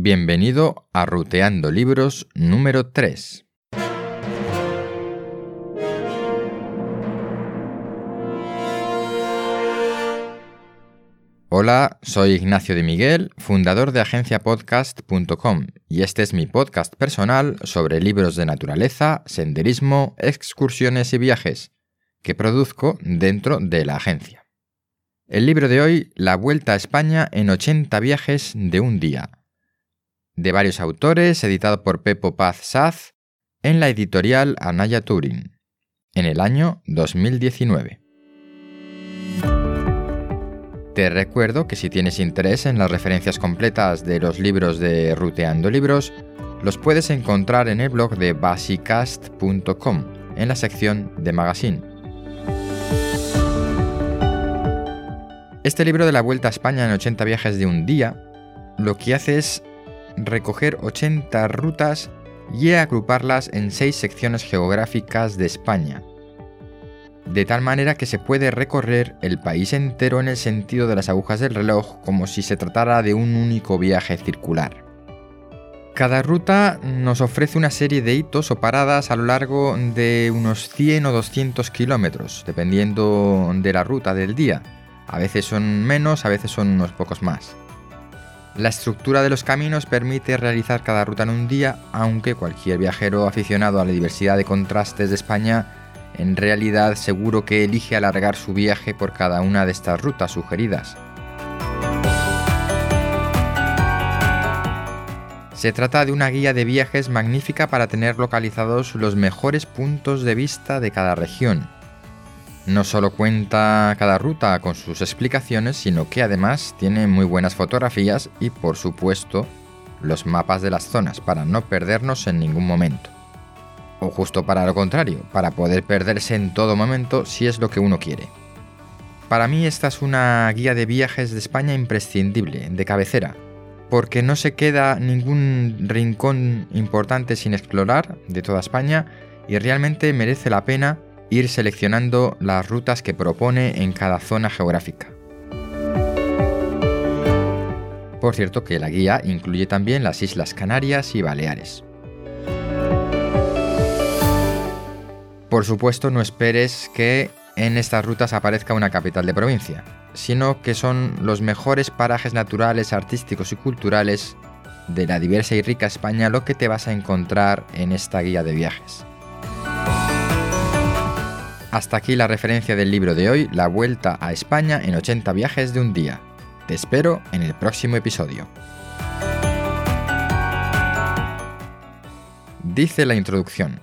Bienvenido a Ruteando Libros número 3. Hola, soy Ignacio de Miguel, fundador de agenciapodcast.com y este es mi podcast personal sobre libros de naturaleza, senderismo, excursiones y viajes que produzco dentro de la agencia. El libro de hoy, La Vuelta a España en 80 viajes de un día, de varios autores, editado por Pepo Paz Saz, en la editorial Anaya Turing, en el año 2019. Te recuerdo que si tienes interés en las referencias completas de los libros de Ruteando Libros, los puedes encontrar en el blog de basicast.com, en la sección de Magazine. Este libro de la Vuelta a España en 80 viajes de un día lo que hace es recoger 80 rutas y agruparlas en 6 secciones geográficas de España, de tal manera que se puede recorrer el país entero en el sentido de las agujas del reloj como si se tratara de un único viaje circular. Cada ruta nos ofrece una serie de hitos o paradas a lo largo de unos 100 o 200 kilómetros, dependiendo de la ruta del día. A veces son menos, a veces son unos pocos más. La estructura de los caminos permite realizar cada ruta en un día, aunque cualquier viajero aficionado a la diversidad de contrastes de España en realidad seguro que elige alargar su viaje por cada una de estas rutas sugeridas. Se trata de una guía de viajes magnífica para tener localizados los mejores puntos de vista de cada región, no solo cuenta cada ruta con sus explicaciones, sino que además tiene muy buenas fotografías y por supuesto los mapas de las zonas para no perdernos en ningún momento. O justo para lo contrario, para poder perderse en todo momento si es lo que uno quiere. Para mí esta es una guía de viajes de España imprescindible, de cabecera, porque no se queda ningún rincón importante sin explorar de toda España y realmente merece la pena ir seleccionando las rutas que propone en cada zona geográfica. Por cierto que la guía incluye también las Islas Canarias y Baleares. Por supuesto no esperes que en estas rutas aparezca una capital de provincia, sino que son los mejores parajes naturales, artísticos y culturales de la diversa y rica España lo que te vas a encontrar en esta guía de viajes. Hasta aquí la referencia del libro de hoy, La Vuelta a España en 80 viajes de un día. Te espero en el próximo episodio. Dice la introducción.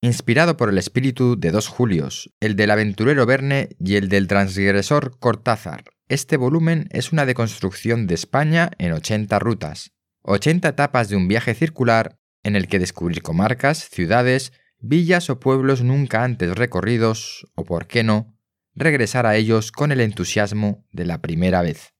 Inspirado por el espíritu de dos Julios, el del aventurero Verne y el del transgresor Cortázar, este volumen es una deconstrucción de España en 80 rutas, 80 etapas de un viaje circular en el que descubrir comarcas, ciudades, villas o pueblos nunca antes recorridos, o por qué no, regresar a ellos con el entusiasmo de la primera vez.